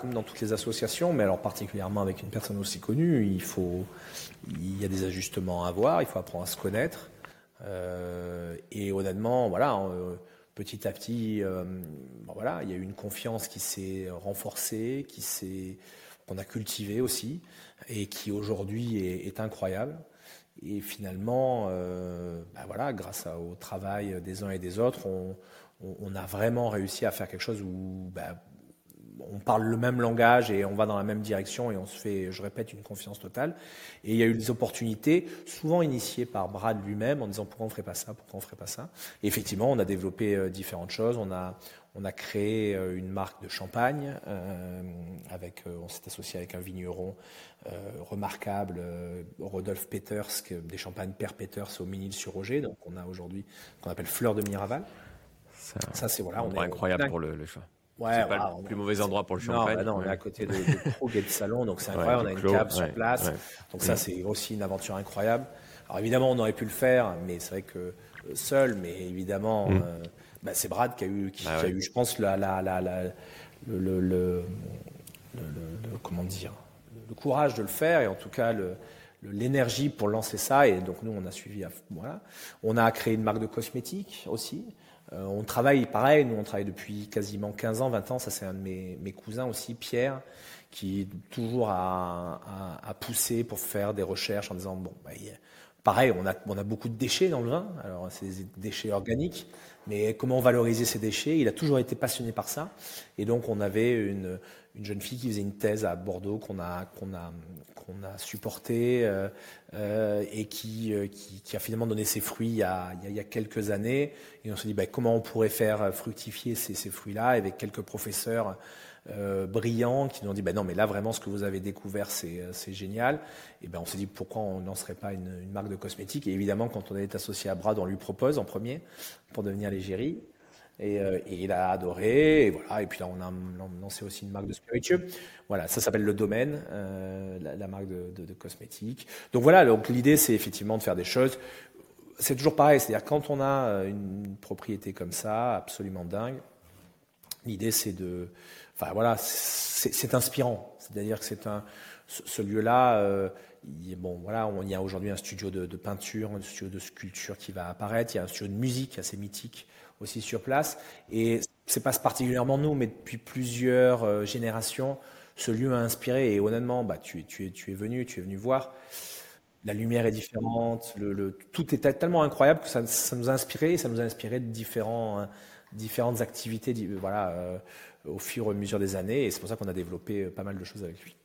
comme dans toutes les associations, mais alors particulièrement avec une personne aussi connue, il faut, il y a des ajustements à avoir, il faut apprendre à se connaître. Euh, et honnêtement, voilà, euh, petit à petit, euh, voilà, il y a eu une confiance qui s'est renforcée, qui s'est, qu'on a cultivée aussi, et qui aujourd'hui est, incroyable. Et finalement, bah voilà, grâce au travail des uns et des autres, on, a vraiment réussi à faire quelque chose où bah, on parle le même langage et on va dans la même direction et on se fait, je répète, une confiance totale. Et il y a eu des opportunités, souvent initiées par Brad lui-même, en disant pourquoi on ne ferait pas ça, pourquoi on ne ferait pas ça? Et effectivement, on a développé euh, différentes choses. On a, on a créé euh, une marque de champagne, euh, avec, on s'est associé avec un vigneron remarquable, Rodolphe Peters, des champagnes Père Peters au Minil-sur-Roger. Donc on a aujourd'hui qu'on appelle Fleur de Miraval. Ça, c'est voilà, on est incroyable pour le, le choix. Ouais, c'est pas le plus mauvais endroit pour le champagne. Bah non, on est à côté de, de et de Salon, donc c'est incroyable. on a une cave sur place, donc ça c'est aussi une aventure incroyable. Alors évidemment, on aurait pu le faire, mais c'est vrai que euh, seul, mais évidemment, mm. euh, bah, c'est Brad qui a eu, qui, bah a eu, je pense, la, la, la, le, le, le, comment dire, le courage de le faire et en tout cas le l'énergie pour lancer ça et donc nous on a suivi voilà on a créé une marque de cosmétiques aussi euh, on travaille pareil, nous on travaille depuis quasiment 15 ans, 20 ans, ça c'est un de mes, cousins aussi, Pierre, qui toujours a, poussé pour faire des recherches en disant, bon, bah, pareil, on a, on a beaucoup de déchets dans le vin, alors c'est des déchets organiques, mais comment valoriser ces déchets? Il a toujours été passionné par ça, et donc on avait une, une jeune fille qui faisait une thèse à Bordeaux qu'on a, supportée euh, euh, et qui, euh, qui, a finalement donné ses fruits il y a, quelques années. Et on se dit bah, comment on pourrait faire fructifier ces, fruits-là avec quelques professeurs brillants qui nous ont dit bah non mais là vraiment ce que vous avez découvert c'est, génial. Et ben on s'est dit pourquoi on n'en serait pas une, une, marque de cosmétiques? Et évidemment quand on est associé à Brad on lui propose en premier pour devenir l'égérie euh, et, il a adoré. Et voilà. Et puis là, on a lancé aussi une marque de spiritueux. Voilà, ça s'appelle le domaine, euh, la, marque de, cosmétiques. Donc voilà. Donc l'idée, c'est effectivement de faire des choses. C'est toujours pareil. C'est-à-dire quand on a euh, une propriété comme ça, absolument dingue, l'idée, c'est de, enfin voilà, c'est inspirant. C'est-à-dire que c'est un, ce, lieu-là. bon, voilà, on, y a aujourd'hui un studio de, peinture, un studio de sculpture qui va apparaître. Il y a un studio de musique assez mythique aussi sur place. Et c'est pas particulièrement nous, mais depuis plusieurs euh, générations, ce lieu a inspiré. Et honnêtement, bah, tu, tu, es, tu es venu, tu es venu voir. La lumière est différente, le, tout est tellement incroyable que ça, ça, nous a inspiré, ça nous a inspiré de différents, hein, différentes activités voilà, euh, au fur et à mesure des années. Et c'est pour ça qu'on a développé pas mal de choses avec lui.